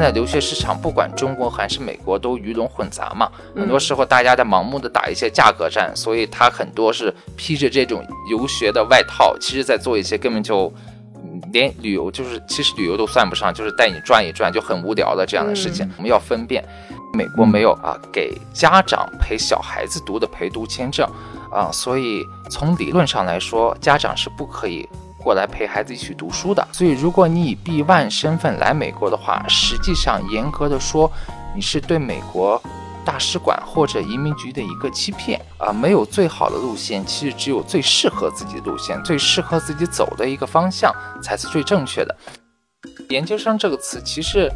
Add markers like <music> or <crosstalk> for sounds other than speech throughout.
在留学市场不管中国还是美国都鱼龙混杂嘛，很多时候大家在盲目的打一些价格战，所以他很多是披着这种游学的外套，其实在做一些根本就连旅游就是其实旅游都算不上，就是带你转一转就很无聊的这样的事情。我们要分辨，美国没有啊给家长陪小孩子读的陪读签证啊，所以从理论上来说，家长是不可以。过来陪孩子一起读书的，所以如果你以 B one 身份来美国的话，实际上严格的说，你是对美国大使馆或者移民局的一个欺骗啊！没有最好的路线，其实只有最适合自己的路线，最适合自己走的一个方向才是最正确的。研究生这个词其实，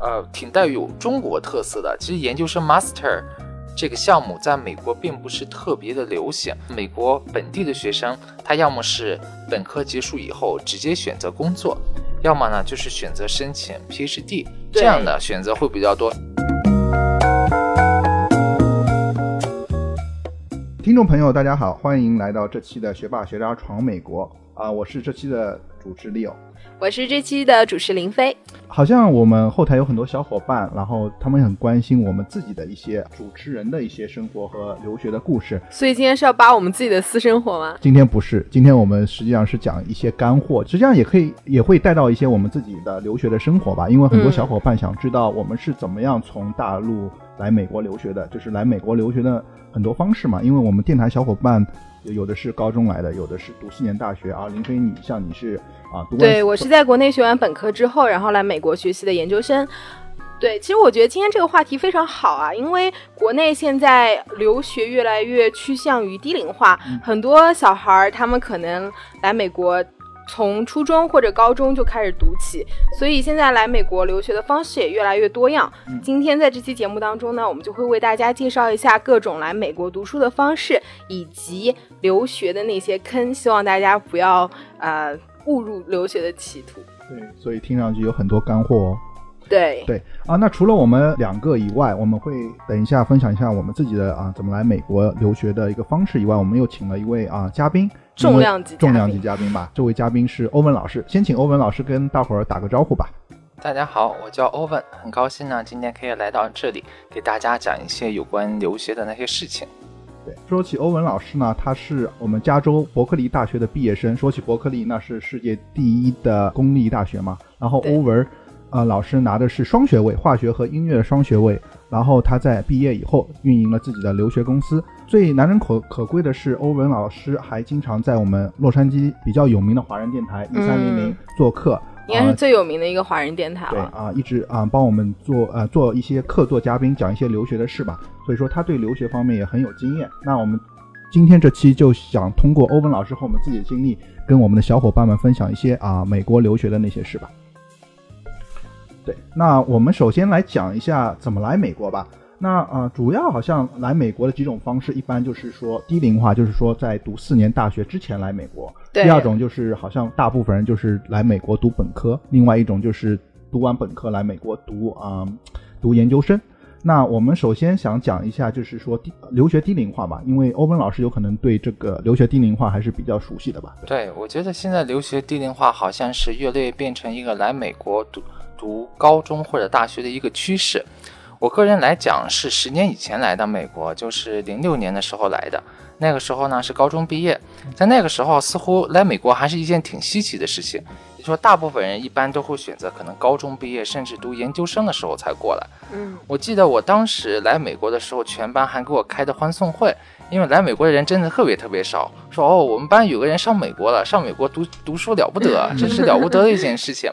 呃，挺带有中国特色的。其实研究生 Master。这个项目在美国并不是特别的流行。美国本地的学生，他要么是本科结束以后直接选择工作，要么呢就是选择申请 PhD，这样的选择会比较多。听众朋友，大家好，欢迎来到这期的学霸学渣闯美国啊！我是这期的主持 Leo。我是这期的主持林飞，好像我们后台有很多小伙伴，然后他们很关心我们自己的一些主持人的一些生活和留学的故事。所以今天是要扒我们自己的私生活吗？今天不是，今天我们实际上是讲一些干货，实际上也可以也会带到一些我们自己的留学的生活吧。因为很多小伙伴想知道我们是怎么样从大陆来美国留学的，就是来美国留学的很多方式嘛。因为我们电台小伙伴。有的是高中来的，有的是读四年大学啊。林飞，你像你是啊，读对我是在国内学完本科之后，然后来美国学习的研究生。对，其实我觉得今天这个话题非常好啊，因为国内现在留学越来越趋向于低龄化，很多小孩儿他们可能来美国。从初中或者高中就开始读起，所以现在来美国留学的方式也越来越多样。今天在这期节目当中呢，我们就会为大家介绍一下各种来美国读书的方式，以及留学的那些坑，希望大家不要呃误入留学的歧途。对，所以听上去有很多干货哦。对对啊，那除了我们两个以外，我们会等一下分享一下我们自己的啊怎么来美国留学的一个方式以外，我们又请了一位啊嘉宾。重量级重量级嘉宾吧，这位嘉宾是欧文老师，先请欧文老师跟大伙儿打个招呼吧。大家好，我叫欧文，很高兴呢，今天可以来到这里，给大家讲一些有关留学的那些事情。对，说起欧文老师呢，他是我们加州伯克利大学的毕业生。说起伯克利，那是世界第一的公立大学嘛。然后欧文，呃，老师拿的是双学位，化学和音乐双学位。然后他在毕业以后运营了自己的留学公司。最难能可可贵的是，欧文老师还经常在我们洛杉矶比较有名的华人电台一三零零做客，应该是最有名的一个华人电台了。对啊，一直啊帮我们做呃做一些客座嘉宾，讲一些留学的事吧。所以说他对留学方面也很有经验。那我们今天这期就想通过欧文老师和我们自己的经历，跟我们的小伙伴们分享一些啊美国留学的那些事吧。对，那我们首先来讲一下怎么来美国吧。那呃，主要好像来美国的几种方式，一般就是说低龄化，就是说在读四年大学之前来美国。第二种就是好像大部分人就是来美国读本科，另外一种就是读完本科来美国读啊读研究生。那我们首先想讲一下，就是说低留学低龄化吧，因为欧文老师有可能对这个留学低龄化还是比较熟悉的吧？对，我觉得现在留学低龄化好像是越来越变成一个来美国读读高中或者大学的一个趋势。我个人来讲是十年以前来的美国，就是零六年的时候来的。那个时候呢是高中毕业，在那个时候似乎来美国还是一件挺稀奇的事情。你说大部分人一般都会选择可能高中毕业甚至读研究生的时候才过来。嗯，我记得我当时来美国的时候，全班还给我开的欢送会，因为来美国的人真的特别特别少。说哦，我们班有个人上美国了，上美国读读书了不得，<laughs> 真是了不得的一件事情。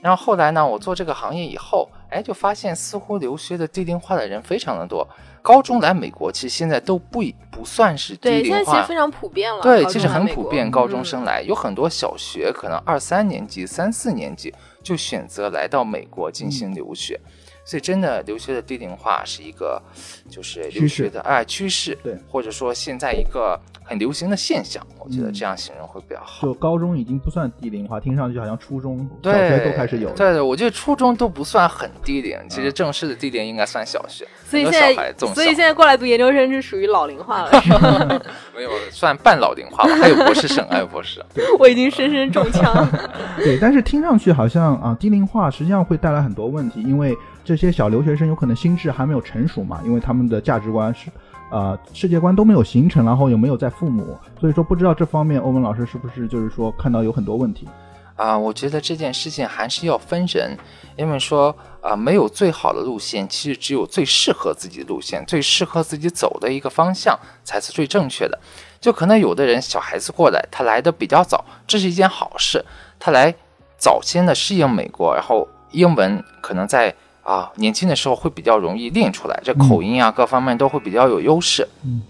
然后后来呢，我做这个行业以后。哎，就发现似乎留学的低龄化的人非常的多。高中来美国，其实现在都不不算是低龄化，对，现在其实非常普遍了。对，其实很普遍。高中生来，有很多小学可能二三年级、三四年级就选择来到美国进行留学。所以，真的留学的低龄化是一个就是留学的哎趋势，对，或者说现在一个。很流行的现象。我觉得这样形容会比较好。就高中已经不算低龄化，听上去好像初中、小学都开始有了。对对，我觉得初中都不算很低龄，其实正式的低龄应该算小学。很所以现在，所以现在过来读研究生是属于老龄化了，是吧没有算半老龄化吧，还有博士生，还有博士。<laughs> 我已经深深中枪。<laughs> 对，但是听上去好像啊，低龄化实际上会带来很多问题，因为这些小留学生有可能心智还没有成熟嘛，因为他们的价值观是。呃，世界观都没有形成，然后也没有在父母，所以说不知道这方面欧文老师是不是就是说看到有很多问题。啊，我觉得这件事情还是要分人，因为说啊，没有最好的路线，其实只有最适合自己的路线，最适合自己走的一个方向才是最正确的。就可能有的人小孩子过来，他来的比较早，这是一件好事，他来早先的适应美国，然后英文可能在啊年轻的时候会比较容易练出来，这口音啊各方面都会比较有优势。嗯。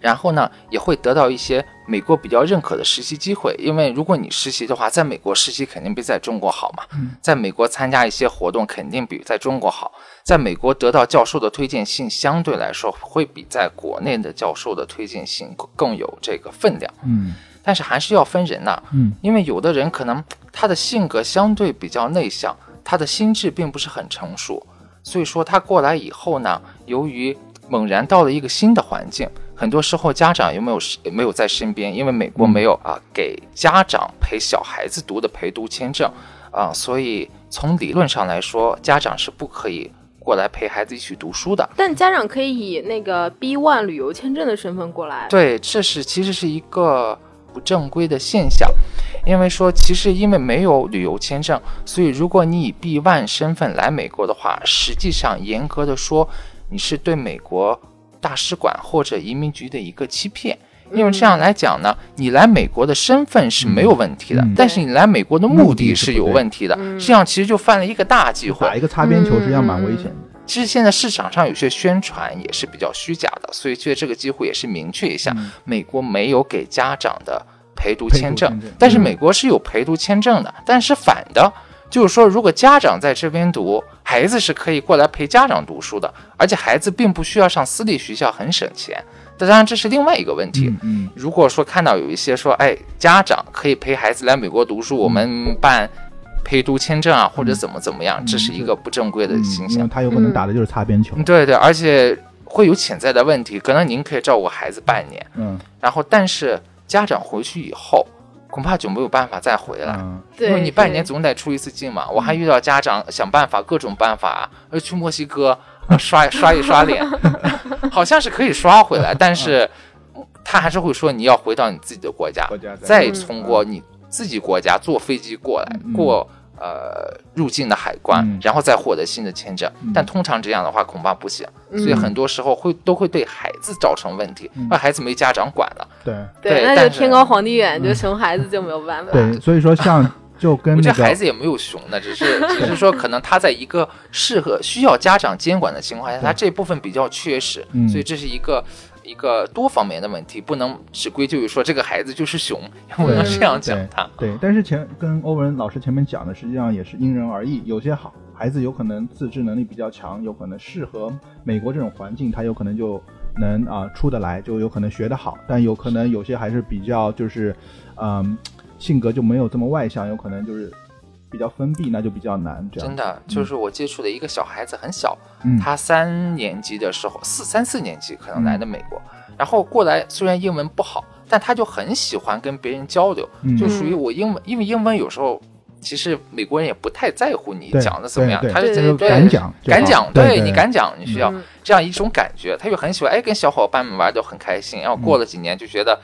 然后呢，也会得到一些美国比较认可的实习机会，因为如果你实习的话，在美国实习肯定比在中国好嘛。在美国参加一些活动，肯定比在中国好。在美国得到教授的推荐信，相对来说会比在国内的教授的推荐信更有这个分量。嗯但是还是要分人呐、嗯因为有的人可能他的性格相对比较内向，他的心智并不是很成熟，所以说他过来以后呢，由于猛然到了一个新的环境，很多时候家长又没有没有在身边，因为美国没有啊给家长陪小孩子读的陪读签证啊，所以从理论上来说，家长是不可以过来陪孩子一起读书的。但家长可以以那个 B one 旅游签证的身份过来。对，这是其实是一个不正规的现象，因为说其实因为没有旅游签证，所以如果你以 B one 身份来美国的话，实际上严格的说，你是对美国大使馆或者移民局的一个欺骗。因为这样来讲呢，你来美国的身份是没有问题的，嗯但是你来美国的目的是有问题的，嗯这样其实就犯了一个大忌讳打。一个擦边球实际上蛮危险的。其实现在市场上有些宣传也是比较虚假的，所以借这个机会也是明确一下，嗯美国没有给家长的陪读签证，签证但是美国是有陪读签证的，但是反的。就是说，如果家长在这边读，孩子是可以过来陪家长读书的，而且孩子并不需要上私立学校，很省钱。当然，这是另外一个问题。嗯嗯如果说看到有一些说，哎，家长可以陪孩子来美国读书，我们办陪读签证啊，或者怎么怎么样，这是一个不正规的嗯，形象。他有可能打的就是擦边球。嗯对对，而且会有潜在的问题，可能您可以照顾孩子半年，嗯然后但是家长回去以后，恐怕就没有办法再回来。因为你半年总得出一次境嘛，我还遇到家长想办法各种办法，呃，去墨西哥呃刷刷一刷脸，<laughs> 好像是可以刷回来，但是他还是会说你要回到你自己的国家，国家再嗯通过你自己国家坐飞机过来嗯过呃入境的海关嗯，然后再获得新的签证。嗯。但通常这样的话恐怕不行，嗯。所以很多时候会都会对孩子造成问题，嗯。那孩子没家长管了。对。对，对但是那就天高皇帝远，就熊孩子就没有办法。对，所以说像 <laughs> 就跟我觉那个得孩子也没有熊的，只是 <laughs> 只是说可能他在一个适合需要家长监管的情况下，他这部分比较缺失，嗯。所以这是一个一个多方面的问题，不能只归咎于说这个孩子就是熊，也不能这样讲他。对，但是前跟欧文老师前面讲的，实际上也是因人而异，有些好孩子有可能自制能力比较强，有可能适合美国这种环境，他有可能就能啊、出得来，就有可能学得好，但有可能有些还是比较就是，嗯，性格就没有这么外向，有可能就是比较封闭，那就比较难。这样。真的，就是我接触的一个小孩子很小，嗯。他三年级的时候，四三四年级可能来的美国，然后过来虽然英文不好，但他就很喜欢跟别人交流，嗯。就属于我英文，因为英文有时候其实美国人也不太在乎你讲的怎么样，对他是对对就敢讲，敢讲，对你敢讲，你需要嗯。这样一种感觉，他就很喜欢，哎，跟小伙伴们玩都很开心，然后过了几年就觉得。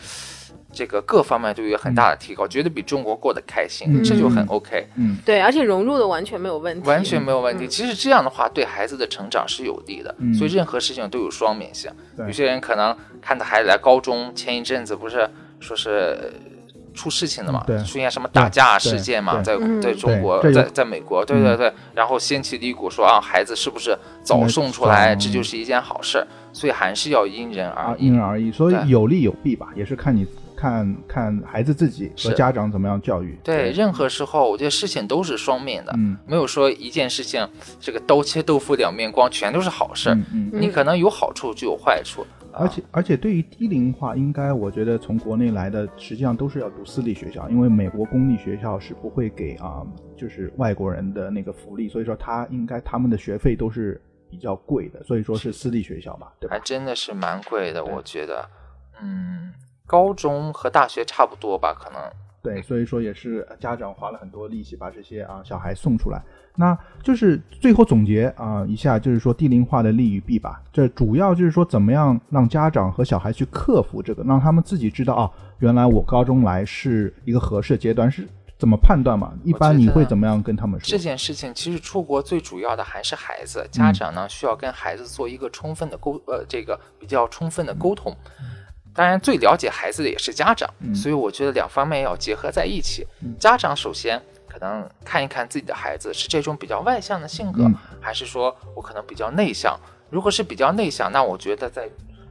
这个各方面都有很大的提高，觉得比中国过得开心，嗯这就很 OK。嗯对，而且融入的完全没有问题，完全没有问题。嗯其实这样的话，对孩子的成长是有利的。嗯所以任何事情都有双面性。对有些人可能看到孩子来高中，前一阵子不是说是呃出事情了嘛，对出现什么打架事件嘛，在嗯在中国，在在美国，对对对，然后掀起了一股说啊，孩子是不是早送出来，嗯这就是一件好事。所以还是要因人而因。人而异，所以有利有弊吧，也是看你看看孩子自己和家长怎么样教育。对，任何时候我觉得事情都是双面的，嗯没有说一件事情这个刀切豆腐两面光，全都是好事。嗯嗯。你可能有好处就有坏处，而且而且对于低龄化，应该我觉得从国内来的，实际上都是要读私立学校，因为美国公立学校是不会给啊、就是外国人的那个福利，所以说他应该他们的学费都是比较贵的，所以说是私立学校吧，对吧还？真的是蛮贵的，我觉得，嗯，高中和大学差不多吧，可能。对，所以说也是家长花了很多力气把这些啊小孩送出来。那就是最后总结啊、一下，就是说低龄化的利与弊吧。这主要就是说怎么样让家长和小孩去克服这个，让他们自己知道啊，原来我高中来是一个合适的阶段，是怎么判断嘛？一般你会怎么样跟他们说这？件事情其实出国最主要的还是孩子，家长呢需要跟孩子做一个充分的沟呃这个比较充分的沟通。当然，最了解孩子的也是家长，所以我觉得两方面要结合在一起。家长首先可能看一看自己的孩子是这种比较外向的性格，嗯还是说我可能比较内向。如果是比较内向，那我觉得在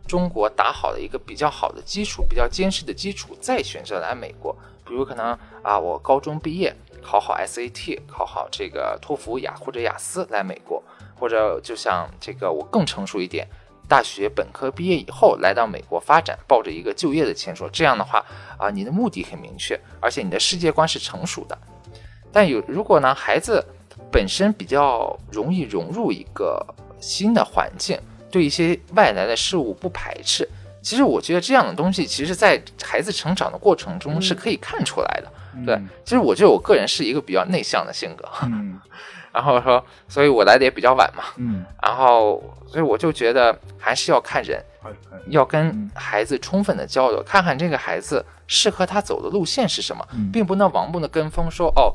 中国打好了一个比较好的基础，比较坚实的基础，再选择来美国。比如可能啊，我高中毕业考好 SAT，考好这个托福雅或者雅思来美国，或者就像这个我更成熟一点，大学本科毕业以后来到美国发展，抱着一个就业的前说，这样的话啊，你的目的很明确，而且你的世界观是成熟的。但有如果呢，孩子本身比较容易融入一个新的环境，对一些外来的事物不排斥。其实我觉得这样的东西，其实在孩子成长的过程中是可以看出来的。对，其实我觉得我个人是一个比较内向的性格，嗯然后说，所以我来的也比较晚嘛，嗯，然后所以我就觉得还是要看人，好要跟孩子充分的交流，看看这个孩子适合他走的路线是什么，嗯。并不能盲目的跟风说哦，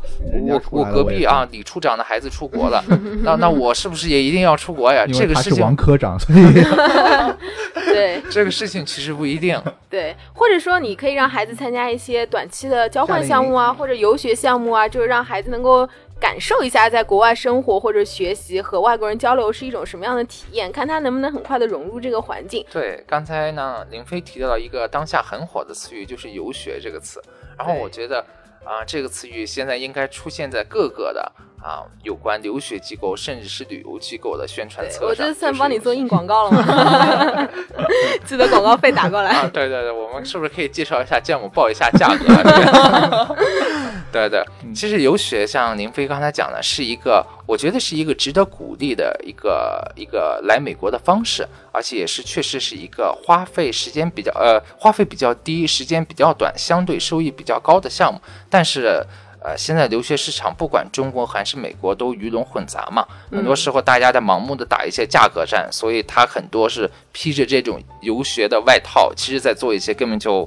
我我隔壁啊李处长的孩子出国了，<laughs> 那那我是不是也一定要出国呀？因为他是这个事情王科长，所以 <laughs> <laughs> 对。这个事情其实不一定。对，或者说你可以让孩子参加一些短期的交换项目啊，或者游学项目啊，就是让孩子能够感受一下在国外生活或者学习和外国人交流是一种什么样的体验，看他能不能很快的融入这个环境。对，刚才呢，林飞提到了一个当下很火的词语，就是游学这个词。然后我觉得啊、这个词语现在应该出现在各个的啊有关留学机构甚至是旅游机构的宣传册上。我这算帮你做硬广告了吗？<laughs> 记得广告费打过来。啊，对对对，我们是不是可以介绍一下项目，报一下价格啊？<laughs> 对对，其实游学像林飞刚才讲的，是一个我觉得是一个值得鼓励的一个一个来美国的方式，而且也是确实是一个花费时间比较呃花费比较低、时间比较短、相对收益比较高的项目，但是。呃，现在留学市场不管中国还是美国都鱼龙混杂嘛，很多时候大家在盲目的打一些价格战，所以他很多是披着这种游学的外套，其实在做一些根本就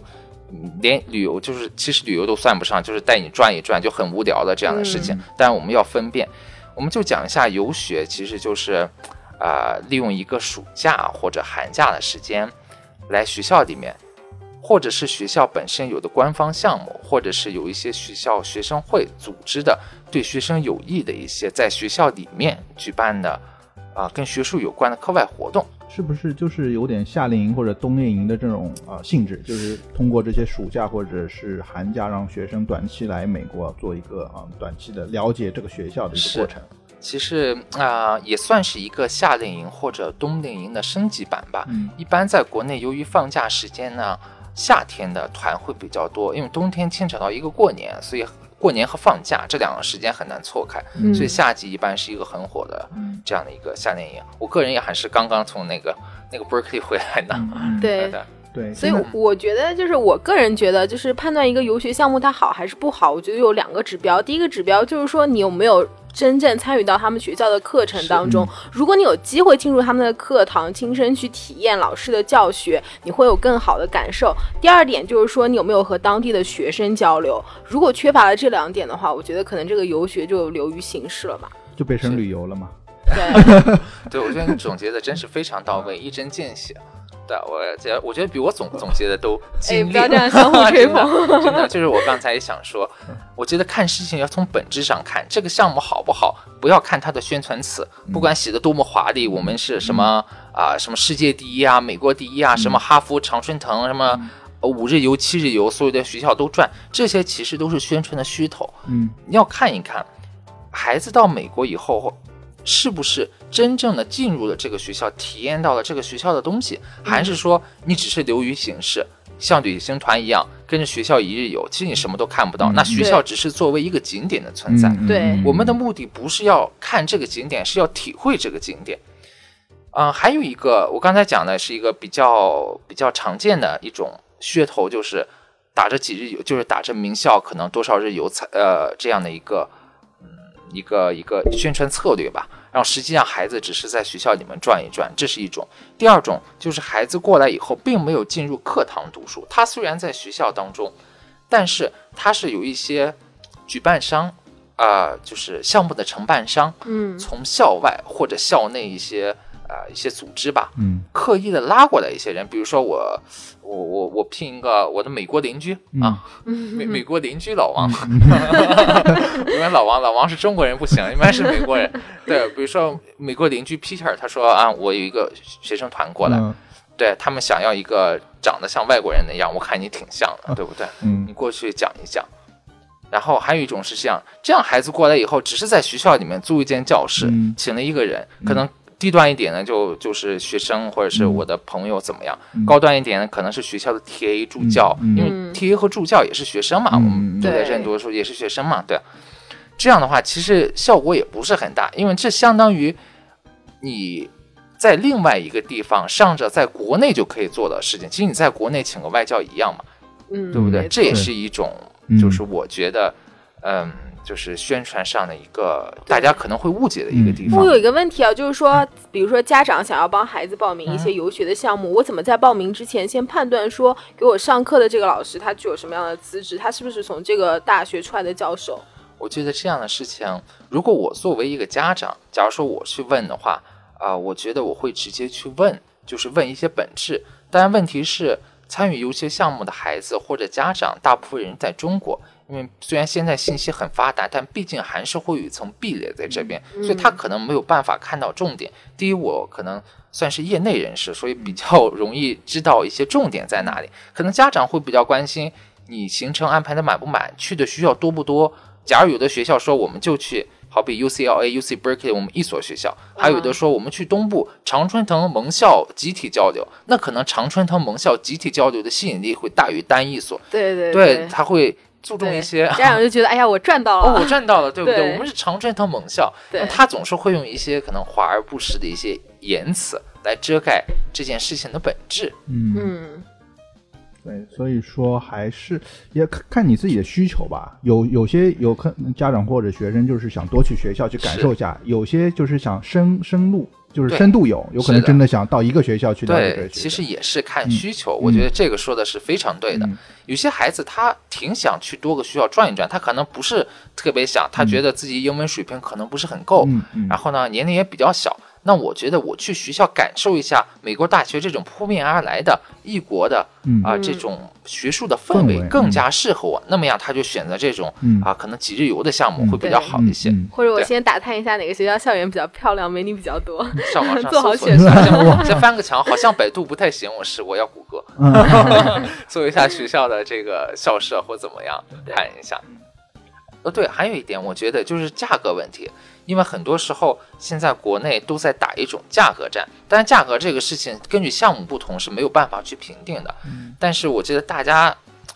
嗯连旅游就是其实旅游都算不上，就是带你转一转就很无聊的这样的事情。但我们要分辨，我们就讲一下游学，其实就是啊、呃利用一个暑假或者寒假的时间来学校里面。或者是学校本身有的官方项目，或者是有一些学校学生会组织的对学生有益的一些在学校里面举办的啊、跟学术有关的课外活动。是不是就是有点夏令营或者冬令营的这种啊、性质？就是通过这些暑假或者是寒假，让学生短期来美国做一个啊、短期的了解这个学校的一个过程。其实啊、也算是一个夏令营或者冬令营的升级版吧。嗯一般在国内，由于放假时间呢，夏天的团会比较多，因为冬天牵扯到一个过年，所以过年和放假这两个时间很难错开，嗯。所以夏季一般是一个很火的这样的一个夏令营。我个人也还是刚刚从那个那个 Berkeley 回来呢，嗯，<laughs> 对的，对，所以我觉得，就是我个人觉得，就是判断一个游学项目它好还是不好，我觉得有两个指标。第一个指标就是说你有没有真正参与到他们学校的课程当中。如果你有机会进入他们的课堂，亲身去体验老师的教学，你会有更好的感受。第二点就是说，你有没有和当地的学生交流？如果缺乏了这两点的话，我觉得可能这个游学就流于形式了吧。就变成旅游了嘛。对，<laughs> 对我觉得你总结的真是非常到位，一针见血。对，我觉得我觉得比我总总结的都精哎，炼。不要这样相互 <laughs> 吹捧。真的，真的就是我刚才也想说，我觉得看事情要从本质上看，这个项目好不好，不要看它的宣传词，不管写的多么华丽，我们是什么啊、什么世界第一啊，美国第一啊，什么哈佛常春藤，什么呃五日游、七日游，所有的学校都转，这些其实都是宣传的噱头。嗯你要看一看，孩子到美国以后，是不是真正的进入了这个学校，体验到了这个学校的东西，还是说你只是流于形式，像旅行团一样跟着学校一日游，其实你什么都看不到。嗯那学校只是作为一个景点的存在。嗯对嗯我们的目的不是要看这个景点，是要体会这个景点。嗯、还有一个，我刚才讲的是一个比较比较常见的一种噱头，就是打着几日游，就是打着名校可能多少日游才呃这样的一个嗯一个一个宣传策略吧。然后实际上孩子只是在学校里面转一转，这是一种。第二种就是孩子过来以后并没有进入课堂读书，他虽然在学校当中，但是他是有一些举办商。啊、就是项目的承办商，嗯从校外或者校内一些呃一些组织吧，嗯。刻意的拉过来一些人，比如说我我我我聘一个我的美国邻居嗯。啊，美美国邻居老王，<laughs> 因为老王老王是中国人不行，一般是美国人。<laughs> 对，比如说美国邻居 Peter，他说啊，我有一个学生团过来，嗯。对他们想要一个长得像外国人那样，我看你挺像的，对不对？嗯。你过去讲一讲。然后还有一种是这样，这样孩子过来以后，只是在学校里面租一间教室，嗯。请了一个人，可能低端一点呢，就就是学生或者是我的朋友怎么样；嗯。高端一点呢，可能是学校的 TA 助教，因为嗯。TA 和助教也是学生嘛，嗯我们都在对。认读的时候也是学生嘛，对。这样的话，其实效果也不是很大，因为这相当于你在另外一个地方上着在国内就可以做的事情，其实你在国内请个外教一样嘛，嗯，对不对？这也是一种嗯，就是我觉得，嗯，就是宣传上的一个大家可能会误解的一个地方我。有一个问题啊，就是说，比如说家长想要帮孩子报名一些游学的项目，我怎么在报名之前先判断说给我上课的这个老师他具有什么样的资质，他是不是从这个大学出来的教授？我觉得这样的事情，如果我作为一个家长，假如说我去问的话，啊、我觉得我会直接去问，就是问一些本质。当然，问题是参与游学项目的孩子或者家长，大部分人在中国，因为虽然现在信息很发达，但毕竟还是会有一层壁垒在这边，所以他可能没有办法看到重点。第一，我可能算是业内人士，所以比较 <laughs> 容易知道一些重点在哪里。可能家长会比较关心你行程安排的满不满，去的学校多不多。假如有的学校说我们就去，好比 UCLA、UC Berkeley，我们一所学校；还有的说我们去东部常春藤盟校集体交流，那可能常春藤盟校集体交流的吸引力会大于单一所，对对对，他会注重一些。家长就觉得，哎呀，我赚到哦，我。赚到了，对不对？对我们是常春藤盟校，对那他总是会用一些可能华而不实的一些言辞来遮盖这件事情的本质。嗯嗯，对，所以说还是也看看你自己的需求吧。有有些有可能家长或者学生就是想多去学校去感受一下，有些就是想深深入，就是深度游，有可能真的想到一个学校去了解这对。其实也是看嗯需求，我觉得这个说的是非常对的。嗯有些孩子他挺想去多个学校转一转，他可能不是特别想，他觉得自己英文水平可能不是很够，然后呢年龄也比较小。那我觉得我去学校感受一下美国大学这种扑面而来的异国的嗯啊、嗯这种学术的氛氛围围更加适合我。那么样他就选择这种嗯啊可能几日游的项目嗯会比较好一些。嗯或者我先打探一下哪个学校校园比较漂亮，美女比较多。上网上 <laughs> 做好搜索一选下，<laughs> 先先翻个墙，好像百度不太行，我是我要谷歌。<laughs> 嗯做一下学校的这个校舍或怎么样看一下。呃，对，还有一点，我觉得就是价格问题，因为很多时候现在国内都在打一种价格战，但是价格这个事情根据项目不同是没有办法去评定的。但是我觉得大家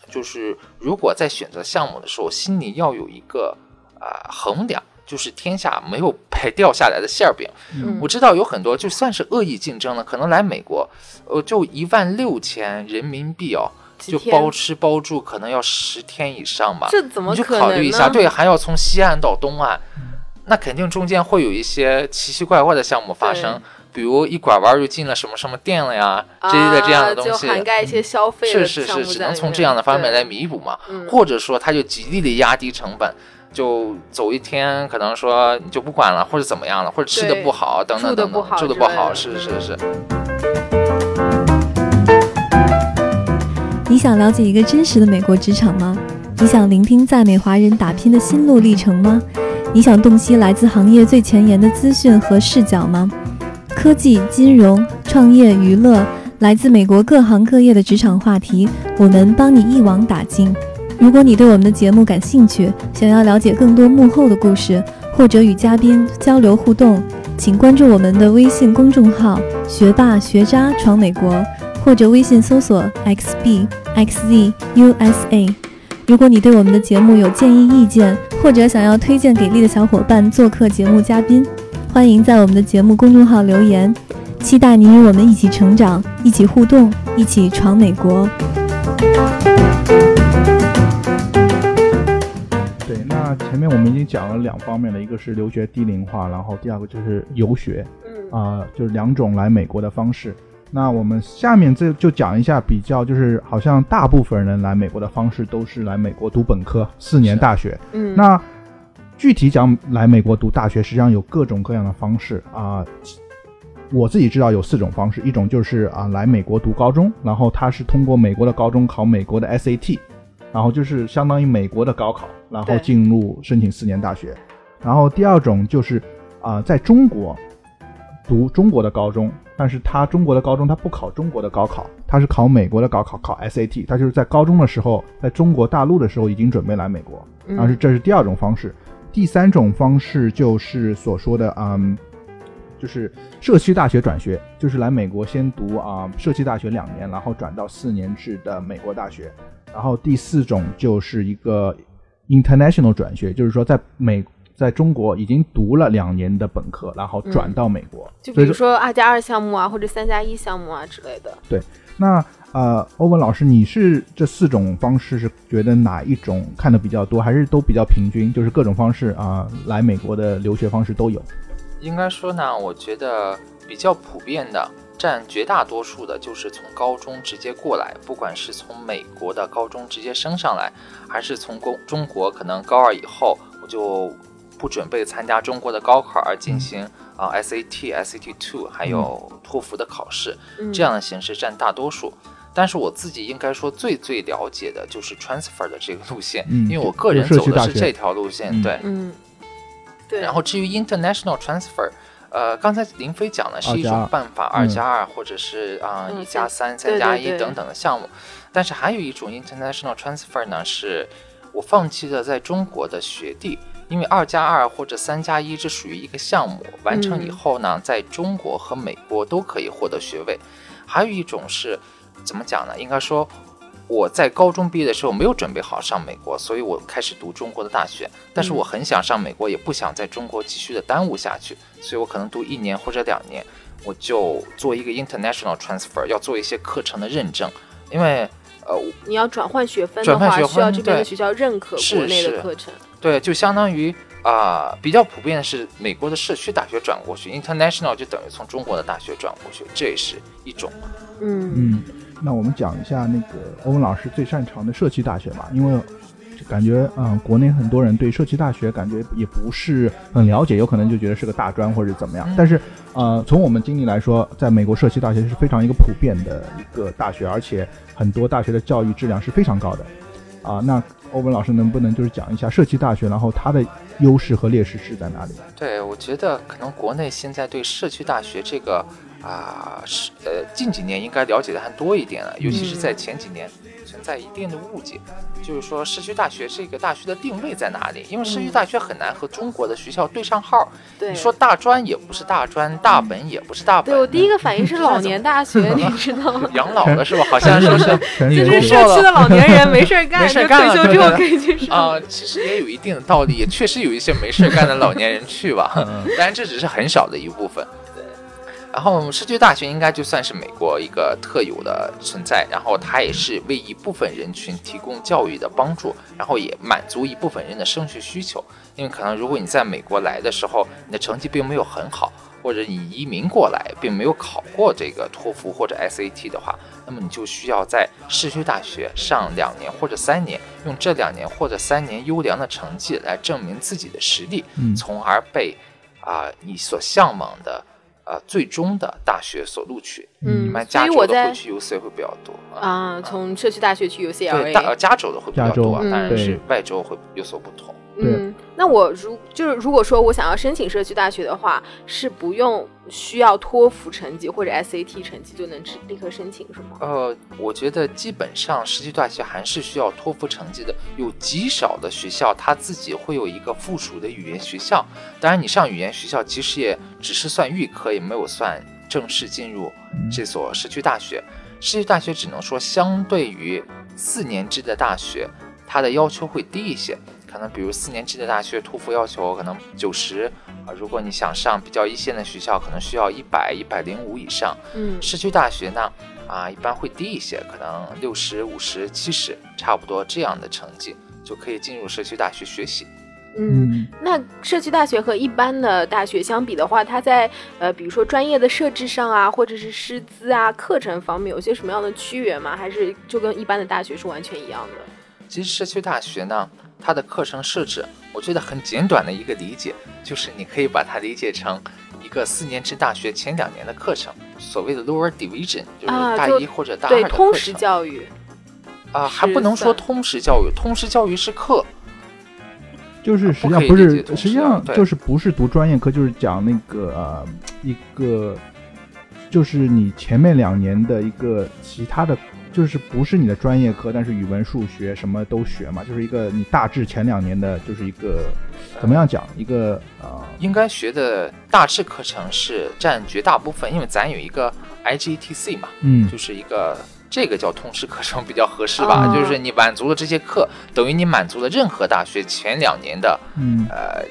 就是如果在选择项目的时候，心里要有一个啊、衡量。就是天下没有白 <laughs> 掉下来的馅儿饼。嗯我知道有很多就算是恶意竞争了，可能来美国，呃，就一万六千人民币哦，就包吃包住，可能要十天以上吧。这怎么你就考虑一下，对，还要从西岸到东岸，那肯定中间会有一些奇奇怪怪的项目发生，比如一拐弯儿就进了什么什么店了呀之类的这样的东啊、西。就涵盖一些消费的是是是，只能从这样的方面来弥补嘛，嗯或者说他就极力的压低成本，就走一天，可能说你就不管了，或者怎么样了，或者吃的不好，等等等等，不好住的不好，是是是。你想了解一个真实的美国职场吗？你想聆听在美华人打拼的心路历程吗？你想洞悉来自行业最前沿的资讯和视角吗？科技、金融、创业、娱乐，来自美国各行各业的职场话题，我们帮你一网打尽。如果你对我们的节目感兴趣，想要了解更多幕后的故事，或者与嘉宾交流互动，请关注我们的微信公众号“学霸学渣闯美国”，或者微信搜索 “xbxzusa”。如果你对我们的节目有建议意见，或者想要推荐给力的小伙伴做客节目嘉宾，欢迎在我们的节目公众号留言。期待您与我们一起成长，一起互动，一起闯美国。对，那前面我们已经讲了两方面的，一个是留学低龄化，然后第二个就是游学，嗯啊、就是两种来美国的方式。那我们下面这就讲一下比较，就是好像大部分人来美国的方式都是来美国读本科四年大学。嗯，那具体讲来美国读大学，实际上有各种各样的方式啊。我自己知道有四种方式，一种就是啊来美国读高中，然后他是通过美国的高中考美国的 SAT，然后就是相当于美国的高考，然后进入申请四年大学。然后第二种就是啊在中国读中国的高中，但是他中国的高中他不考中国的高考，他是考美国的高考，考 SAT，他就是在高中的时候，在中国大陆的时候已经准备来美国。嗯啊，是这是第二种方式。第三种方式就是所说的嗯，就是社区大学转学，就是来美国先读啊、社区大学两年，然后转到四年制的美国大学。然后第四种就是一个 international 转学，就是说在美在中国已经读了两年的本科，然后转到美国。就比如说二加二项目啊，或者三加一项目啊之类的。对那呃，欧文老师，你是这四种方式是觉得哪一种看的比较多，还是都比较平均？就是各种方式啊、来美国的留学方式都有。应该说呢，我觉得比较普遍的，占绝大多数的就是从高中直接过来，不管是从美国的高中直接升上来，还是从中中国可能高二以后我就不准备参加中国的高考而进行啊、SAT、SAT Two 还有托福的考试，嗯，这样的形式占大多数。但是我自己应该说最最了解的就是 transfer 的这个路线，嗯因为我个人走的是这条路线，嗯。对。嗯，对。然后至于 international transfer，呃，刚才林飞讲的是一种办法，嗯。二加二或者是啊嗯一加三、对三加一等等的项目，但是还有一种 international transfer 呢，是我放弃了在中国的学历。因为二加二或者三加一这属于一个项目，完成以嗯后呢，在中国和美国都可以获得学位。还有一种是怎么讲呢？应该说我在高中毕业的时候没有准备好上美国，所以我开始读中国的大学。但是我很想上美国，也不想在中国继续的耽误下去，所以我可能读一年或者两年，我就做一个 international transfer，要做一些课程的认证，因为呃，你要转换学分的话，转换学需要这边的学校认可国内的课程。对，就相当于啊、比较普遍的是美国的社区大学转过去，international 就等于从中国的大学转过去，这也是一种嘛。嗯嗯，那我们讲一下那个欧文老师最擅长的社区大学吧，因为感觉嗯、国内很多人对社区大学感觉也不是很了解，有可能就觉得是个大专或者怎么样。嗯但是呃，从我们经历来说，在美国社区大学是非常一个普遍的一个大学，而且很多大学的教育质量是非常高的。啊，那欧文老师能不能就是讲一下社区大学，然后它的优势和劣势是在哪里？对，我觉得可能国内现在对社区大学这个啊，是呃近几年应该了解的还多一点了，尤其是在前几年存在一定的误解，就是说社区大学这个大学的定位在哪里？因为社区大学很难和中国的学校对上号。对。你说大专也不是大专，大本也不是大本。对我第一个反应是 <laughs> 老年大学，你知道吗？<laughs> 养老了是吧？好像说是全就是是社区的老年人没事儿干，没事干了退休之后对可以去上。啊、其实也有一定的道理，也确实有一些没事干的老年人去吧，嗯当然这只是很少的一部分。对，然后社区大学应该就算是美国一个特有的存在，然后它也是为一部分人群提供教育的帮助，然后也满足一部分人的升学需求。因为可能如果你在美国来的时候，你的成绩并没有很好，或者你移民过来并没有考过这个托福或者 SAT 的话，那么你就需要在市区大学上两年或者三年，用这两年或者三年优良的成绩来证明自己的实力，嗯从而被啊、你所向往的呃最终的大学所录取。嗯一般所加州的会去 UC 会比较多啊，从社区大学去对，大呃 UCLA。加州的会比较多啊，当然是外州会有所不同。对嗯，那我如就是如果说我想要申请社区大学的话，是不用需要托福成绩或者 SAT 成绩就能立刻申请是吗？呃，我觉得基本上社区大学还是需要托福成绩的，有极少的学校它自己会有一个附属的语言学校。当然，你上语言学校其实也只是算预科，也没有算正式进入这所社区大学。社区大学只能说相对于四年制的大学，它的要求会低一些。可能比如四年制的大学，托福要求可能九十啊，如果你想上比较一线的学校，可能需要一百、一百零五以上。嗯，市区大学呢，啊，一般会低一些，可能六十五十、七十，差不多这样的成绩就可以进入社区大学学习。嗯，那社区大学和一般的大学相比的话，它在呃，比如说专业的设置上啊，或者是师资啊、课程方面，有些什么样的区别吗？还是就跟一般的大学是完全一样的？其实社区大学呢。它的课程设置，我觉得很简短的一个理解，就是你可以把它理解成一个四年制大学前两年的课程，所谓的 lower division，就是大一或者大二的通识教育。啊，还不能说通识教育，通识教育是课，就是实际上不是，实际上就是不是读专业课，就是讲那个呃一个，就是你前面两年的一个其他的。就是不是你的专业课，但是语文、数学什么都学嘛，就是一个你大致前两年的，就是一个怎么样讲一个呃，应该学的大致课程是占绝大部分，因为咱有一个 IGTC 嘛，嗯，就是一个这个叫通识课程比较合适吧，就是你满足了这些课，等于你满足了任何大学前两年的，嗯，呃，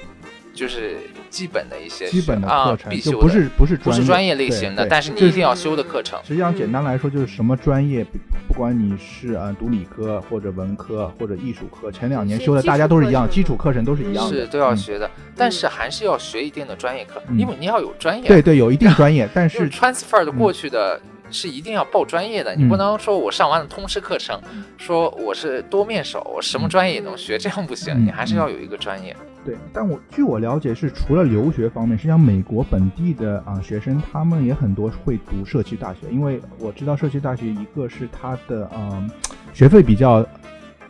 就是。基本的一些基本的课程就不是不是不是专业类型的，但是你一定要修的课程。实际上简单来说就是什么专业，不管你是呃读理科或者文科或者艺术科，前两年修的大家都是一样，基础课程都是一样的，是都要学的。但是还是要学一定的专业课，因为你要有专业。对对，有一定专业，<laughs> 但是 transfer 的过去的。是一定要报专业的，你不能说我上完了通识课程，说我是多面手，我什么专业也能学，这样不行，你还是要有一个专业。对，但我据我了解是，除了留学方面，实际上美国本地的啊学生他们也很多会读社区大学，因为我知道社区大学一个是它的啊学费比较。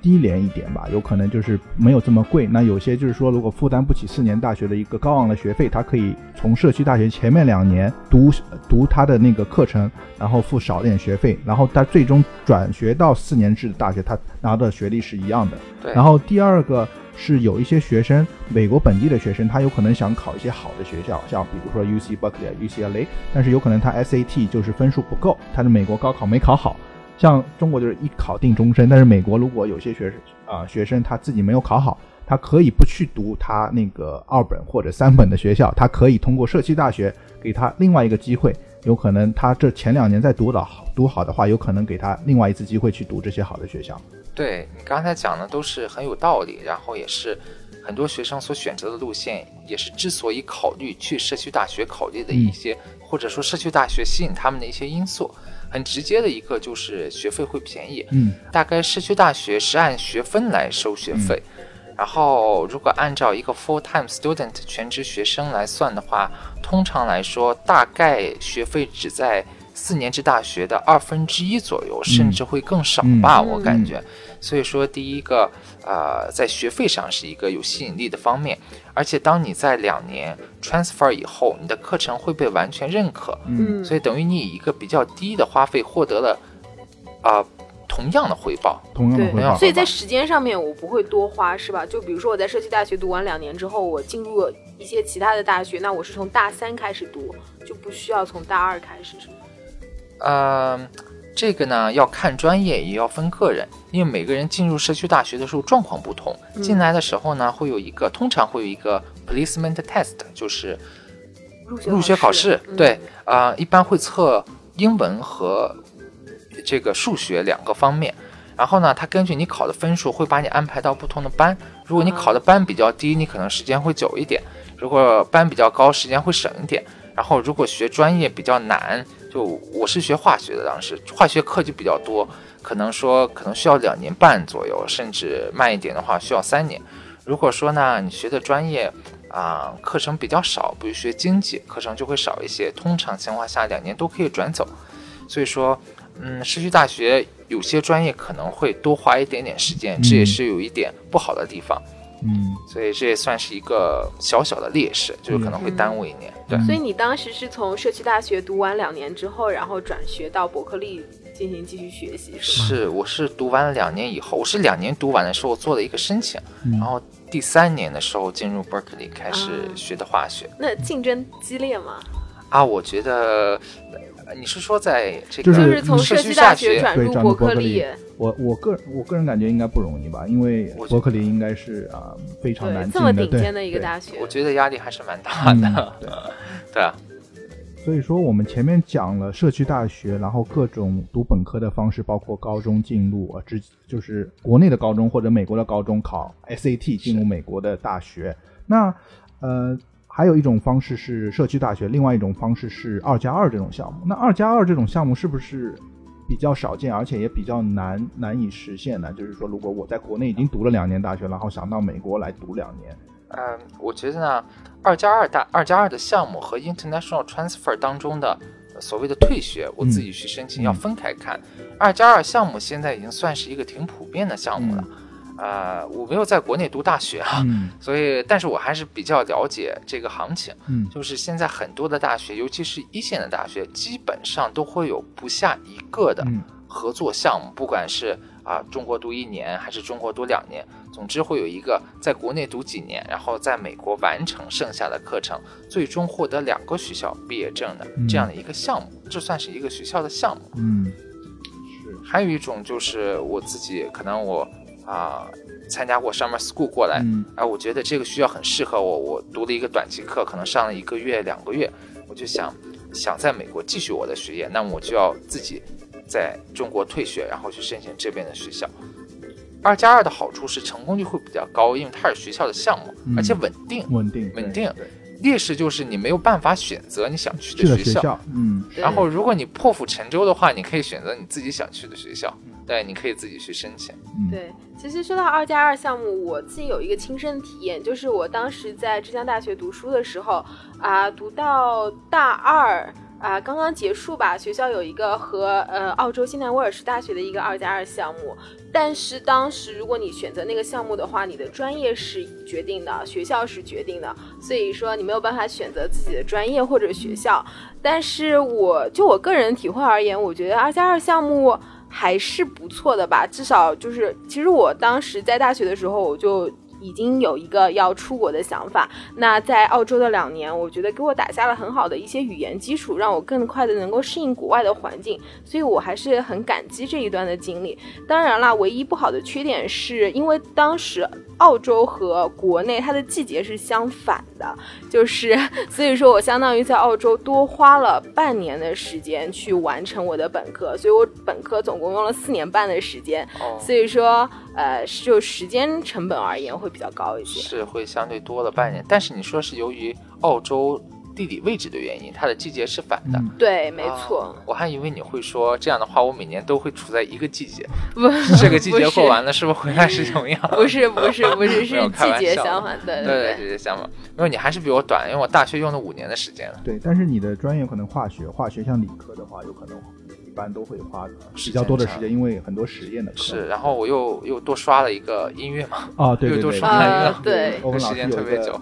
低廉一点吧，有可能就是没有这么贵。那有些就是说，如果负担不起四年大学的一个高昂的学费，他可以从社区大学前面两年读读他的那个课程，然后付少点学费，然后他最终转学到四年制的大学，他拿的学历是一样的。对。然后第二个是有一些学生，美国本地的学生，他有可能想考一些好的学校，像比如说 U C Berkeley、UCLA，但是有可能他 SAT 就是分数不够，他的美国高考没考好。像中国就是一考定终身，但是美国如果有些学生啊学生他自己没有考好，他可以不去读他那个二本或者三本的学校，他可以通过社区大学给他另外一个机会，有可能他这前两年在读的好读好的话，有可能给他另外一次机会去读这些好的学校。对你刚才讲的都是很有道理，然后也是很多学生所选择的路线，也是之所以考虑去社区大学考虑的一些，或者说社区大学吸引他们的一些因素。很直接的一个就是学费会便宜，嗯，大概市区大学是按学分来收学费，然后如果按照一个 full time student 全职学生来算的话，通常来说大概学费只在四年制大学的二分之一左右，甚至会更少吧，我感觉。所以说，第一个，呃，在学费上是一个有吸引力的方面，而且当你在两年 transfer 以后，你的课程会被完全认可，嗯，所以等于你以一个比较低的花费获得了，啊，同样的回报，同样的回报。所以在时间上面我不会多花，是吧？就比如说我在社区大学读完两年之后，我进入了一些其他的大学，那我是从大三开始读，就不需要从大二开始，是吗？嗯。这个呢要看专业，也要分个人，因为每个人进入社区大学的时候状况不同。进来的时候呢，会有一个，通常会有一个 placement test，就是入学考试。对，啊，一般会测英文和这个数学两个方面。然后呢，他根据你考的分数，会把你安排到不同的班。如果你考的班比较低，你可能时间会久一点；如果班比较高，时间会省一点。然后如果学专业比较难。就我是学化学的，当时化学课就比较多，可能说可能需要两年半左右，甚至慢一点的话需要三年。如果说呢，你学的专业啊课程比较少，比如学经济，课程就会少一些。通常情况下，两年都可以转走。所以说，嗯，社区大学有些专业可能会多花一点点时间，这也是有一点不好的地方。嗯，所以这也算是一个小小的劣势，就是可能会耽误一年。对，所以你当时是从社区大学读完两年之后，然后转学到伯克利进行继续学习，是吗？是，我是读完了两年以后，我是两年读完的时候做了一个申请，嗯然后第三年的时候进入 Berkeley 开始啊学的化学。那竞争激烈吗？啊，我觉得呃你是说在这就个就是从社社区大学学转入伯克利伯克利，我我个人我个人感觉应该不容易吧，因为伯克利应该是啊、非常难对，这么进的，对顶尖的一个对大学我，觉得压力还是蛮大嗯的。对。<laughs> 对啊，所以说，我们前面讲了社区大学，然后各种读本科的方式，包括高中进入啊，直就是国内的高中或者美国的高中考 SAT 进入美国的大学。那呃，还有一种方式是社区大学，另外一种方式是二加二这种项目。那二加二这种项目是不是比较少见，而且也比较难难以实现呢？就是说，如果我在国内已经读了两年大学，然后想到美国来读两年，嗯，我觉得呢，二加二大二加二的项目和 international transfer 当中的呃所谓的退学，我自己去申请嗯要分开看。二加二项目现在已经算是一个挺普遍的项目了。呃，我没有在国内读大学啊，嗯所以但是我还是比较了解这个行情。嗯就是现在很多的大学，尤其是一线的大学，基本上都会有不下一个的嗯合作项目，不管是啊中国读一年还是中国读两年，总之会有一个在国内读几年，然后在美国完成剩下的课程，最终获得两个学校毕业证的嗯这样的一个项目，这算是一个学校的项目。嗯，是还有一种就是我自己可能我啊、参加过 summer school 过来，嗯哎，我觉得这个学校很适合我，我读了一个短期课，可能上了一个月、两个月，我就想想在美国继续我的学业，那么我就要自己在中国退学，然后去申请这边的学校。二加二的好处是成功率会比较高，因为它是学校的项目，嗯而且稳定。稳定稳定劣势就是你没有办法选择你想去的学校。学校，嗯然后，如果你破釜沉舟的话，你可以选择你自己想去的学校，对，你可以自己去申请。嗯，对，其实说到二加二项目，我自己有一个亲身体验，就是我当时在浙江大学读书的时候，啊、读到大二。啊，刚刚结束吧。学校有一个和呃澳洲新南威尔士大学的一个二加二项目，但是当时如果你选择那个项目的话，你的专业是决定的，学校是决定的，所以说你没有办法选择自己的专业或者学校。但是我就我个人体会而言，我觉得二加二项目还是不错的吧，至少就是，其实我当时在大学的时候，我就已经有一个要出国的想法。那在澳洲的两年，我觉得给我打下了很好的一些语言基础，让我更快的能够适应国外的环境，所以我还是很感激这一段的经历。当然啦，唯一不好的缺点是因为当时澳洲和国内它的季节是相反的，就是 <laughs> 所以说我相当于在澳洲多花了半年的时间去完成我的本科，所以我本科总共用了四年半的时间，哦，所以说呃就时间成本而言会比较高一些。是会相对多了半年，但是你说是由于澳洲地理位置的原因，它的季节是反的。嗯对，没错啊，我还以为你会说这样的话，我每年都会处在一个季节，不，这个季节过完了，是不是回来是同样？不是不是不是是季节相反，对对对对，这些想法，因为你还是比我短，因为我大学用了五年的时间了。对，但是你的专业可能化学，化学像理科的话，有可能一般都会花比较多的时间，因为很多实验的课。是，然后我又又多刷了一个音乐嘛，啊，对对对，又多刷了一个，啊对 <laughs> 我们时间特别久。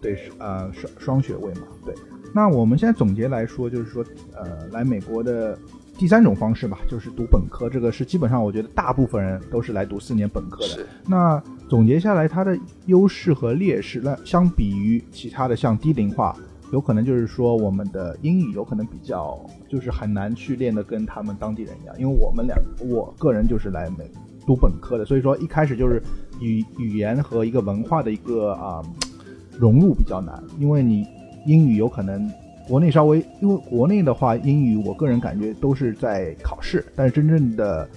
对，是呃双双学位嘛，对。那我们现在总结来说，就是说，呃，来美国的第三种方式吧，就是读本科，这个是基本上我觉得大部分人都是来读四年本科的。是，那总结下来，它的优势和劣势，那相比于其他的像低龄化，有可能就是说我们的英语有可能比较就是很难去练的跟他们当地人一样，因为我们两我个人就是来美读本科的，所以说一开始就是语语言和一个文化的一个啊、融入比较难，因为你英语有可能。国内稍微，因为国内的话，英语我个人感觉都是在考试，但是真正的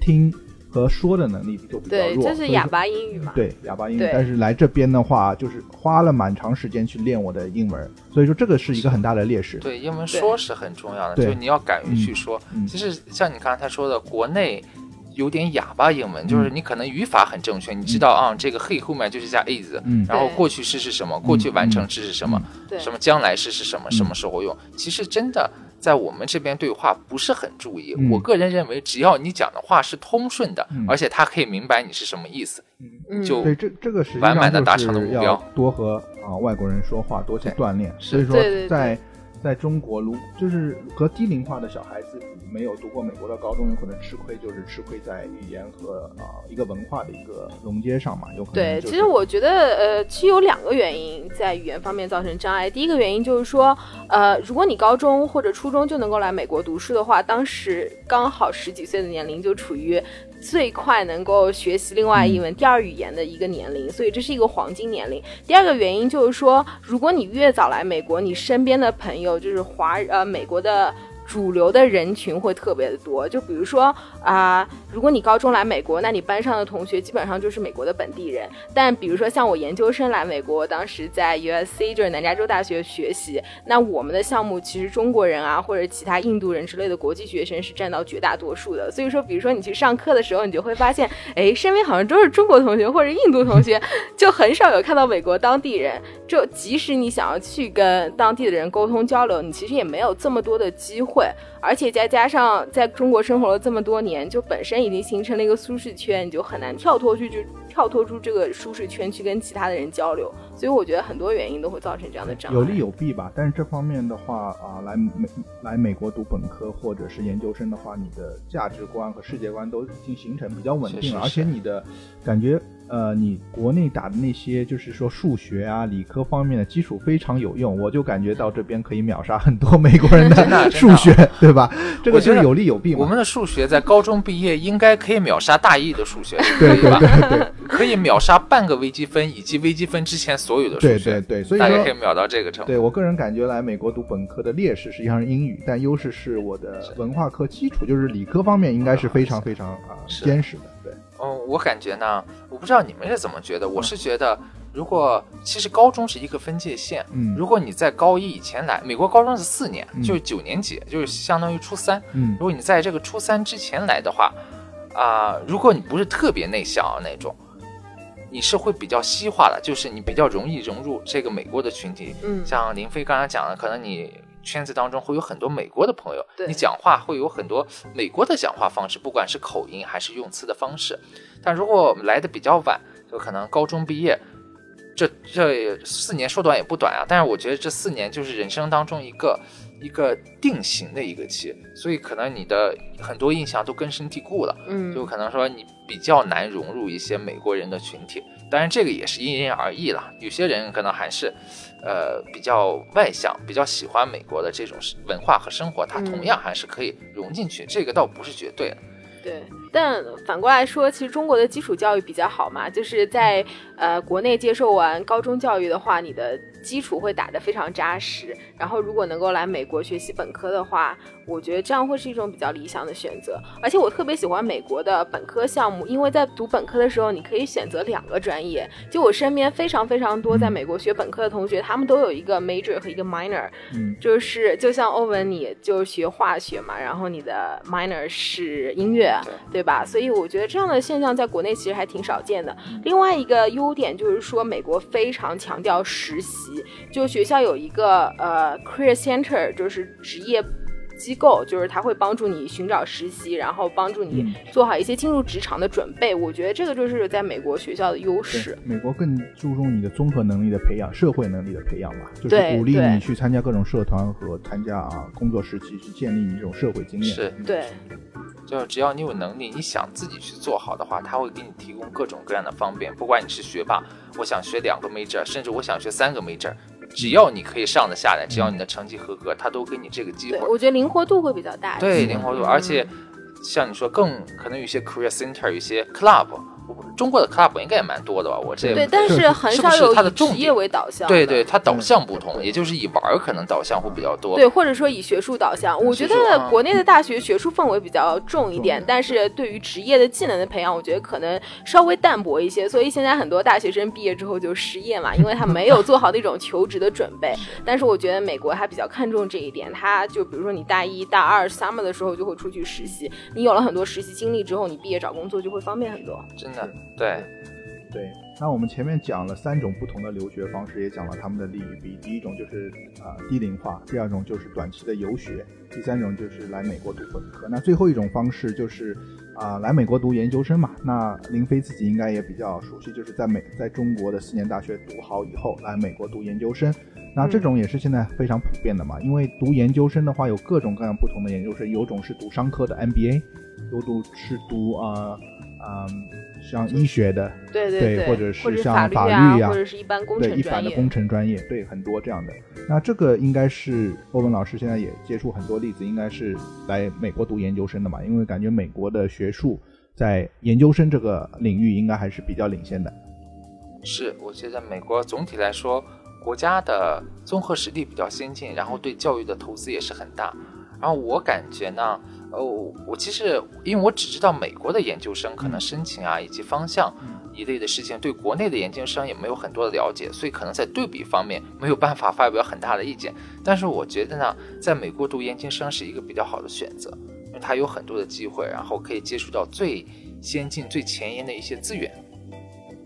听和说的能力就比较对，弱。这是哑巴英语嘛？对哑巴英语，但是来这边的话，就是花了蛮长时间去练我的英文，所以说这个是一个很大的劣势。对，英文说是很重要的，就是你要敢于去说。嗯其实像你刚才说的，国内有点哑巴英文，就是你可能语法很正确，你知道啊，这个 he 后面就是加 is，嗯然后过去式是什么，过去完成式是什么，对什么将来式是什么，嗯什么时候用。其实真的在我们这边对话不是很注意。嗯。我个人认为，只要你讲的话是通顺的，嗯。而且他可以明白你是什么意思，嗯。就对，这这个是完满的达成了目标。多和啊、外国人说话，多去锻炼。所以说对对对。在在中国，如就是和低龄化的小孩子，没有读过美国的高中，有可能吃亏就是吃亏在语言和啊、一个文化的一个融接上嘛，有可能、对，就是。其实我觉得，呃，其实有两个原因在语言方面造成障碍。第一个原因就是说，呃，如果你高中或者初中就能够来美国读书的话，当时刚好十几岁的年龄就处于最快能够学习另外一门第二语言的一个年龄，所以这是一个黄金年龄。第二个原因就是说，如果你越早来美国，你身边的朋友就是华呃美国的。主流的人群会特别的多，就比如说啊、如果你高中来美国，那你班上的同学基本上就是美国的本地人。但比如说像我研究生来美国，当时在 USC 就是南加州大学学习，那我们的项目其实中国人啊或者其他印度人之类的国际学生是占到绝大多数的。所以说，比如说你去上课的时候，你就会发现，哎，身边好像都是中国同学或者印度同学，<laughs> 就很少有看到美国当地人。就即使你想要去跟当地的人沟通交流，你其实也没有这么多的机会。而且再加上在中国生活了这么多年，就本身已经形成了一个舒适圈，你就很难跳脱去，就跳脱出这个舒适圈去跟其他的人交流。所以我觉得很多原因都会造成这样的障碍。有利有弊吧，但是这方面的话啊，来美来美国读本科或者是研究生的话，你的价值观和世界观都已经形成比较稳定了，而是是是且你的感觉呃，你国内打的那些就是说数学啊、理科方面的基础非常有用，我就感觉到这边可以秒杀很多美国人的 <laughs> 数学，对吧？这个就是有利有弊嘛。我们的数学在高中毕业应该可以秒杀大一的数学，对对可以吧？对对 <laughs> 可以秒杀半个微积分以及微积分之前所有的数学，对对对，所以说大概可以秒到这个程度。对我个人感觉，来美国读本科的劣势实际上是英语，但优势是我的文化课基础，就是理科方面应该是非常非常啊、是坚实的。对，嗯，我感觉呢，我不知道你们是怎么觉得，我是觉得，如果其实高中是一个分界线，嗯如果你在高一以前来，美国高中是四年，嗯就是九年级，就是相当于初三。嗯如果你在这个初三之前来的话，啊、如果你不是特别内向啊那种，你是会比较西化的，就是你比较容易融入这个美国的群体。嗯像林飞刚才讲的，可能你圈子当中会有很多美国的朋友，对你讲话会有很多美国的讲话方式，不管是口音还是用词的方式。但如果我们来的比较晚，就可能高中毕业，这这四年说短也不短啊。但是我觉得这四年就是人生当中一个一个定型的一个期，所以可能你的很多印象都根深蒂固了。嗯，就可能说你比较难融入一些美国人的群体，当然这个也是因人而异了。有些人可能还是，呃，比较外向，比较喜欢美国的这种文化和生活，他嗯同样还是可以融进去，这个倒不是绝对的。对，但反过来说，其实中国的基础教育比较好嘛，就是在呃国内接受完高中教育的话，你的基础会打得非常扎实。然后如果能够来美国学习本科的话，我觉得这样会是一种比较理想的选择。而且我特别喜欢美国的本科项目，因为在读本科的时候，你可以选择两个专业。就我身边非常非常多在美国学本科的同学，他们都有一个 major 和一个 minor，嗯就是就像欧文，你就学化学嘛，然后你的 minor 是音乐，对对吧？所以我觉得这样的现象在国内其实还挺少见的。另外一个优点就是说，美国非常强调实习，就学校有一个呃 career center，就是职业。机构就是它会帮助你寻找实习，然后帮助你嗯做好一些进入职场的准备。我觉得这个就是在美国学校的优对势。，美国更注重你的综合能力的培养，社会能力的培养吧，就是鼓励你去参加各种社团和参加啊工作实习，去建立你这种社会经验。是嗯对，就是只要你有能力，你想自己去做好的话，他会给你提供各种各样的方便。不管你是学霸，我想学两个 major，甚至我想学三个 major，只要你可以上得下来，只要你的成绩合格，他都给你这个机，会。我觉得灵活度会比较大。对，灵活度，而且像你说，更可能有一些 career center，有一些 club，中国的 club 应该也蛮多的吧？我这对，但是很少有以职业为导向。对对，它导向不同，也就是以玩儿可能导向会比较多。对，或者说以学术导向，我觉得国内的大学学术氛围比较重一点，但是对于职业的技能的培养，我觉得可能稍微淡薄一些。所以现在很多大学生毕业之后就失业嘛，因为他没有做好那种求职的准备。<laughs> 但是我觉得美国还比较看重这一点，他就比如说你大一大二 summer 的时候就会出去实习，你有了很多实习经历之后，你毕业找工作就会方便很多。真的对。对，那我们前面讲了三种不同的留学方式，也讲了他们的利与弊。第一种就是啊、低龄化，第二种就是短期的游学，第三种就是来美国读本科。那最后一种方式就是啊、来美国读研究生嘛。那林飞自己应该也比较熟悉，就是在美在中国的四年大学读好以后，来美国读研究生。那这种也是现在非常普遍的嘛，因为读研究生的话有各种各样不同的研究生，有种是读商科的 MBA，有种是读啊啊、像医学的，对对对，或者是像法法律啊，呀或者是一般工程专业。一般的工程专业，对很多这样的。那这个应该是欧文老师现在也接触很多例子，应该是来美国读研究生的嘛，因为感觉美国的学术在研究生这个领域应该还是比较领先的。是，我觉得美国总体来说，国家的综合实力比较先进，然后对教育的投资也是很大。然后我感觉呢，呃，我其实因为我只知道美国的研究生可能申请啊以及方向一类的事情，对国内的研究生也没有很多的了解，所以可能在对比方面没有办法发表很大的意见。但是我觉得呢，在美国读研究生是一个比较好的选择，因为它有很多的机会，然后可以接触到最先进、最前沿的一些资源。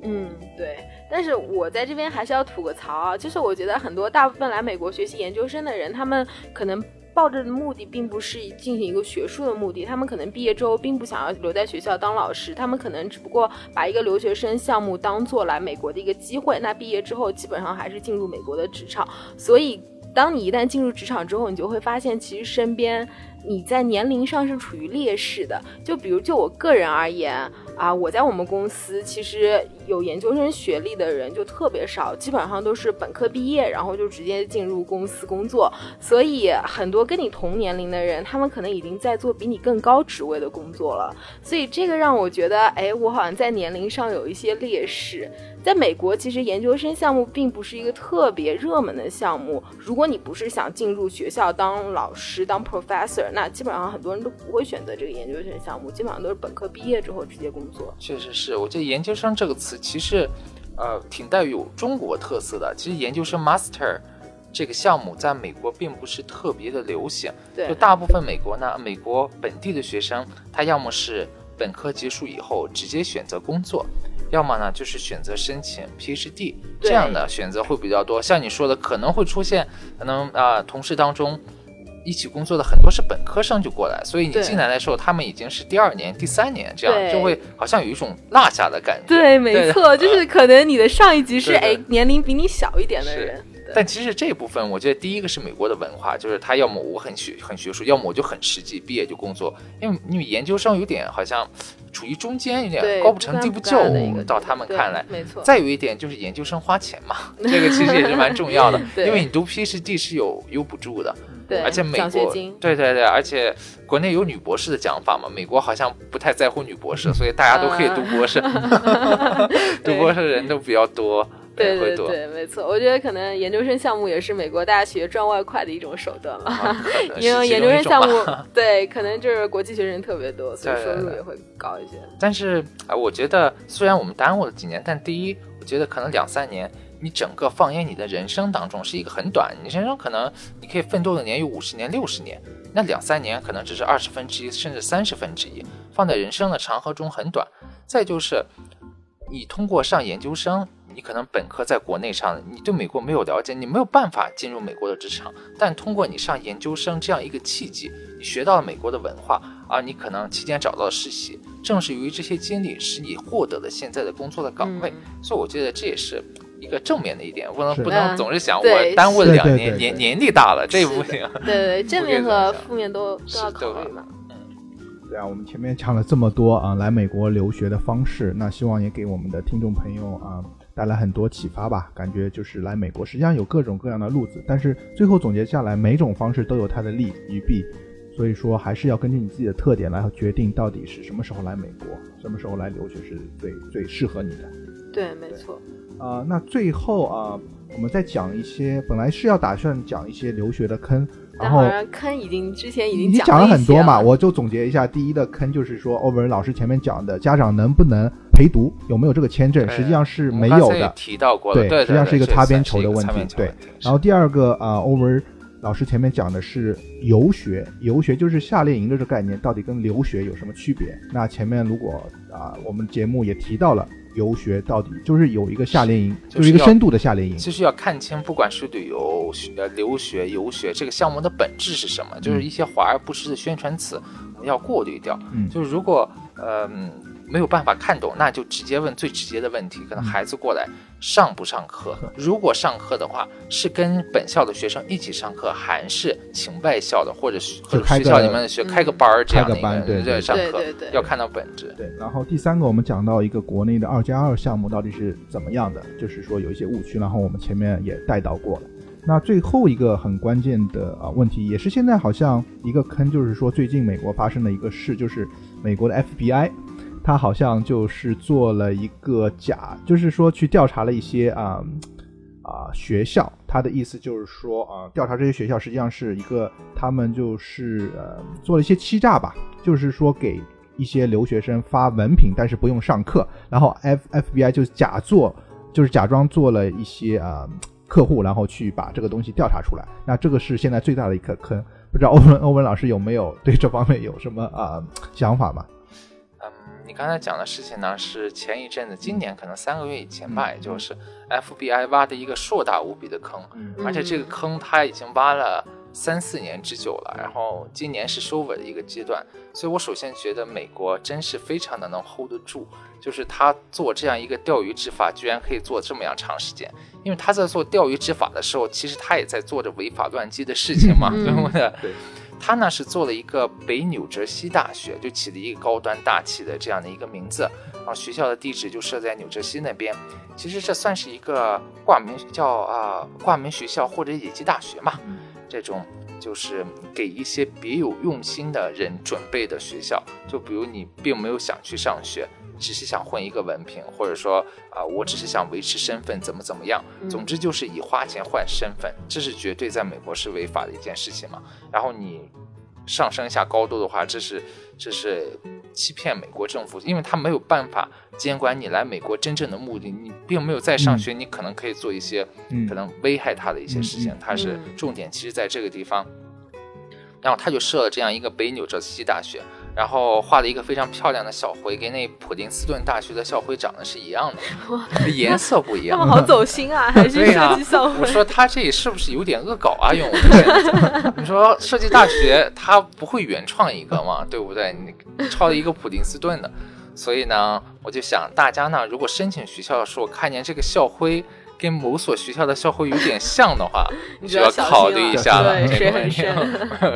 嗯，对。但是我在这边还是要吐个槽啊，就是我觉得很多大部分来美国学习研究生的人，他们可能。抱着的目的并不是进行一个学术的目的，他们可能毕业之后并不想要留在学校当老师，他们可能只不过把一个留学生项目当做来美国的一个机会。那毕业之后基本上还是进入美国的职场，所以当你一旦进入职场之后，你就会发现其实身边你在年龄上是处于劣势的。就比如就我个人而言啊，我在我们公司其实有研究生学历的人就特别少，基本上都是本科毕业，然后就直接进入公司工作。所以很多跟你同年龄的人，他们可能已经在做比你更高职位的工作了。所以这个让我觉得，哎，我好像在年龄上有一些劣势。在美国，其实研究生项目并不是一个特别热门的项目。如果你不是想进入学校当老师、当 professor，那基本上很多人都不会选择这个研究生项目，基本上都是本科毕业之后直接工作。确实是，我觉得“研究生”这个词其实，呃，挺带有中国特色的。其实研究生 master 这个项目在美国并不是特别的流行，就，大部分美国呢，美国本地的学生，他要么是本科结束以后直接选择工作，要么呢就是选择申请 PhD，这样的选择会比较多。像你说的，可能会出现，可能啊、同事当中。一起工作的很多是本科生就过来，所以你进来的时候，他们已经是第二年、第三年，这样就会好像有一种落下的感觉。对，没错，<laughs> 就是可能你的上一级是哎年龄比你小一点的人。对但其实这部分，我觉得第一个是美国的文化，就是他要么我很学很学术，要么我就很实际，毕业就工作。因为因为研究生有点好像处于中间，有点，高不成低不就到他们看来。没错。再有一点就是研究生花钱嘛，<laughs> 这个其实也是蛮重要的，<laughs> 因为你读 PhD 是有有补助的，对，而且美国对对对，而且国内有女博士的讲法嘛，美国好像不太在乎女博士，<laughs> 所以大家都可以读博士，读博士的人都比较多，对。对对，没错。我觉得可能研究生项目也是美国大学赚外快的一种手段吧。啊可能 <laughs> 因为研究生项目，<laughs> 对，可能就是国际学生特别多，所以收入也会高一些。但是啊、我觉得虽然我们耽误了几年，但第一，我觉得可能两三年，你整个放眼你的人生当中是一个很短，你人生可能你可以奋斗的年有五十年、六十年，那两三年可能只是二十分之一，甚至三十分之一，放在人生的长河中很短。再就是，你通过上研究生，你可能本科在国内上，你对美国没有了解，你没有办法进入美国的职场。但通过你上研究生这样一个契机，你学到了美国的文化，而你可能期间找到了实习，正是由于这些经历，使你获得了现在的工作的岗位。嗯所以我觉得这也是一个正面的一点，不能不能嗯总是想我耽误了两年，年年纪大了，这不行。对对，正面和负面都都要是对吧考虑嘛。对啊，我们前面讲了这么多啊，来美国留学的方式，那希望也给我们的听众朋友啊带来很多启发吧。感觉就是来美国，实际上有各种各样的路子，但是最后总结下来，每种方式都有它的利与弊，所以说还是要根据你自己的特点来决定到底是什么时候来美国，什么时候来留学是最最适合你的。对，没错。啊、那最后啊、我们再讲一些，本来是要打算讲一些留学的坑，然后坑已经之前已经你讲了了很多嘛，我就总结一下，第一的坑就是说，欧文老师前面讲的，家长能不能陪读，有没有这个签证，实际上是没有的。提到过了，对对，实际上是一个擦边球的问题对然后第二个啊，欧文老师前面讲的是游学，游学就是夏令营的这个概念，到底跟留学有什么区别？那前面如果啊，我们节目也提到了游学到底就是有一个夏令营，就是就是一个深度的夏令营。其实要看清，不管是旅游、留学、游学这个项目的本质是什么，就是一些华而不实的宣传词，我们要过滤掉。嗯就是如果呃没有办法看懂，那就直接问最直接的问题，可能孩子过来上不上课？如果上课的话，是跟本校的学生一起上课，还是请外校的或者是或者学校里面的学开个班儿这样的一开个班对个对上课对对对，要看到本质。对，然后第三个我们讲到一个国内的二加二项目到底是怎么样的，就是说有一些误区，然后我们前面也带到过了。那最后一个很关键的啊问题，也是现在好像一个坑，就是说最近美国发生的一个事，就是美国的 FBI，他好像就是做了一个假，就是说去调查了一些啊啊、学校，他的意思就是说啊、调查这些学校实际上是一个他们就是呃做了一些欺诈吧，就是说给一些留学生发文凭，但是不用上课，然后 F FBI 就假做就是假装做了一些啊、客户，然后去把这个东西调查出来。那这个是现在最大的一个坑，不知道欧文欧文老师有没有对这方面有什么啊、想法吗？嗯，你刚才讲的事情呢，是前一阵子，今年可能三个月以前吧，也就是 FBI 挖的一个硕大无比的坑，嗯。而且这个坑它已经挖了三四年之久了，然后今年是收尾的一个阶段，所以我首先觉得美国真是非常的能 hold 得住，就是他做这样一个钓鱼执法，居然可以做这么样长时间，因为他在做钓鱼执法的时候，其实他也在做着违法乱纪的事情嘛，嗯。对不对？对他呢是做了一个北纽泽西大学，就起了一个高端大气的这样的一个名字，然后学校的地址就设在纽泽西那边。其实这算是一个挂名叫啊、挂名学校或者野鸡大学嘛，这种就是给一些别有用心的人准备的学校。就比如你并没有想去上学，只是想混一个文凭，或者说啊、我只是想维持身份，怎么怎么样。总之就是以花钱换身份，这是绝对在美国是违法的一件事情嘛。然后你上升一下高度的话，这是这是欺骗美国政府，因为他没有办法监管你来美国真正的目的，你并没有在上学，你可能可以做一些嗯可能危害他的一些事情他是嗯重点，其实在这个地方。然后他就设了这样一个北纽泽西大学，然后画了一个非常漂亮的校徽，跟那普林斯顿大学的校徽长得是一样的，<laughs> 颜色不一样。他们好走心啊，还是 <laughs> 设计校我？说他这里是不是有点恶搞啊？用我们现在，<laughs> 你说设计大学他不会原创一个吗？对不对？你抄了一个普林斯顿的，所以呢，我就想大家呢，如果申请学校的时候看见这个校徽跟某所学校的校徽有点像的话，你就要考虑一下了。对，水很深。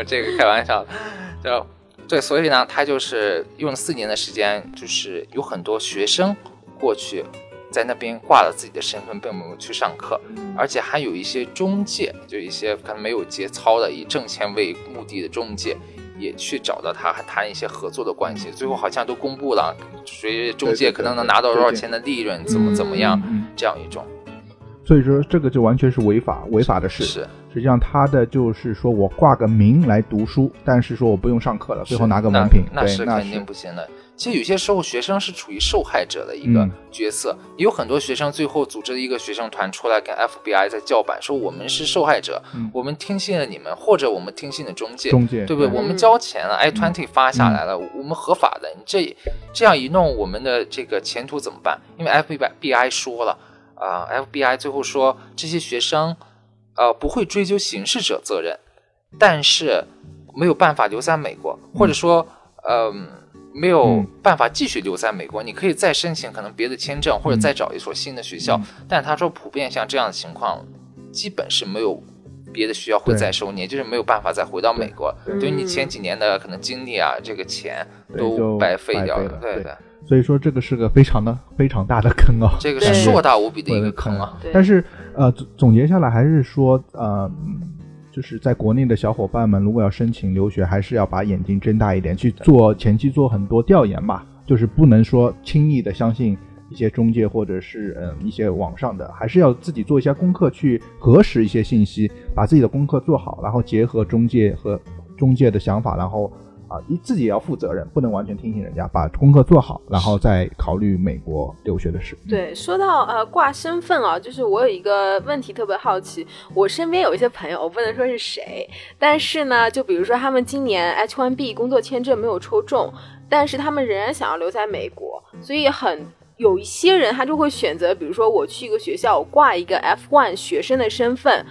这个开玩笑的，就对，所以呢，他就是用了四年的时间，就是有很多学生过去在那边挂了自己的身份，并没有去上课，而且还有一些中介，就一些可能没有节操的以挣钱为目的的中介。也去找到他，还谈一些合作的关系，最后好像都公布了，谁中介可能能拿到多少钱的利润，怎么怎么样，嗯，这样一种所以说这个就完全是违法违法的事。是实际上他的就是说我挂个名来读书，但是说我不用上课了，最后拿个文凭，那是肯定不行的。其实有些时候学生是处于受害者的一个嗯角色，也有很多学生最后组织了一个学生团出来跟 FBI 在叫板，说我们是受害者，嗯我们听信了你们，或者我们听信了中介，中介，对不对？嗯我们交钱了，i twenty 发下来了，我们合法的，你这这样一弄，我们的这个前途怎么办？因为 FBI 说了啊、f b i 最后说这些学生呃不会追究刑事者责任，但是没有办法留在美国，或者说呃没有嗯。办法继续留在美国，你可以再申请可能别的签证，或者再找一所新的学校。嗯。但他说普遍像这样的情况，基本是没有。别的学校会再收你，就是没有办法再回到美国，对。对于你嗯。前几年的可能经历啊，这个钱都白费掉了对对对，所以说这个是个非常的非常大的坑啊。这个是硕大无比的一个坑啊。但是呃，总总结下来还是说，呃，嗯就是在国内的小伙伴们，如果要申请留学，还是要把眼睛睁大一点，去做前期做很多调研吧，就是不能说轻易的相信一些中介或者是嗯、一些网上的，还是要自己做一下功课，去核实一些信息，把自己的功课做好，然后结合中介和中介的想法，然后啊，你自己也要负责任，不能完全听信人家，把功课做好，然后再考虑美国留学的事。对，说到呃挂身份啊，就是我有一个问题特别好奇，我身边有一些朋友，我不能说是谁，但是呢，就比如说他们今年 H1B 工作签证没有抽中，但是他们仍然想要留在美国，所以很有一些人他就会选择，比如说我去一个学校，我挂一个 F1 学生的身份。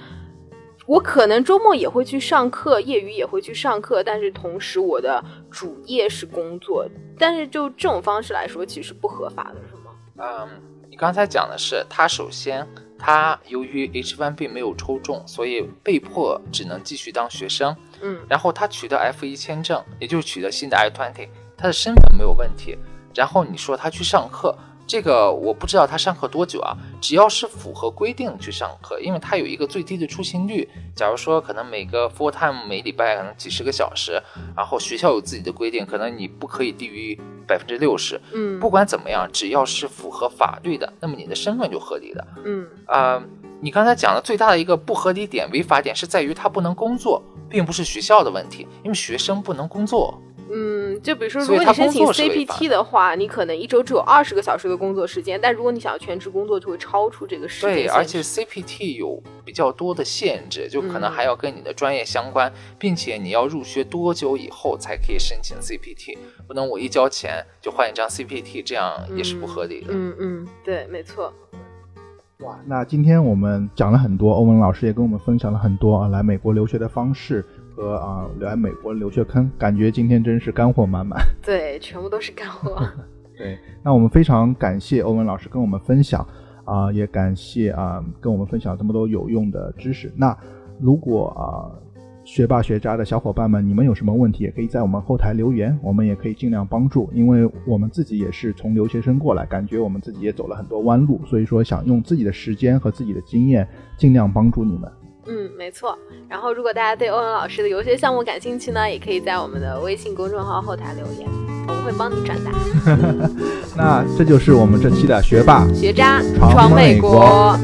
我可能周末也会去上课，业余也会去上课，但是同时我的主业是工作。但是就这种方式来说，其实不合法的，是吗？嗯，你刚才讲的是，他首先他由于 H1B 没有抽中，所以被迫只能继续当学生。嗯，然后他取得 F1 签证，也就是取得新的 I20，他的身份没有问题。然后你说他去上课。这个我不知道他上课多久啊，只要是符合规定去上课，因为他有一个最低的出勤率。假如说可能每个 full time 每礼拜可能几十个小时，然后学校有自己的规定，可能你不可以低于百分之六十。嗯，不管怎么样，只要是符合法律的，那么你的身份就合理的。嗯啊，你刚才讲的最大的一个不合理点、违法点是在于他不能工作，并不是学校的问题，因为学生不能工作。嗯，就比如说，如果你申请 CPT 的话，你可能一周只有二十个小时的工作时间，但如果你想要全职工作，就会超出这个时间。对，而且 CPT 有比较多的限制，就可能还要跟你的专业相关，并且你要入学多久以后才可以申请 CPT，不能我一交钱就换一张 CPT，这样也是不合理的。嗯嗯，对，没错。哇，那今天我们讲了很多，欧文老师也跟我们分享了很多啊，来美国留学的方式。和啊，来美国留学坑，感觉今天真是干货满满。<laughs> 对，全部都是干货。<laughs> 对，那我们非常感谢欧文老师跟我们分享啊，也感谢啊跟我们分享这么多有用的知识。那如果啊学霸学渣的小伙伴们，你们有什么问题，也可以在我们后台留言，我们也可以尽量帮助。因为我们自己也是从留学生过来，感觉我们自己也走了很多弯路，所以说想用自己的时间和自己的经验，尽量帮助你们。嗯，没错。然后，如果大家对欧文老师的游学项目感兴趣呢，也可以在我们的微信公众号后台留言，我们会帮你转达。<laughs> 那这就是我们这期的学霸学渣闯美国。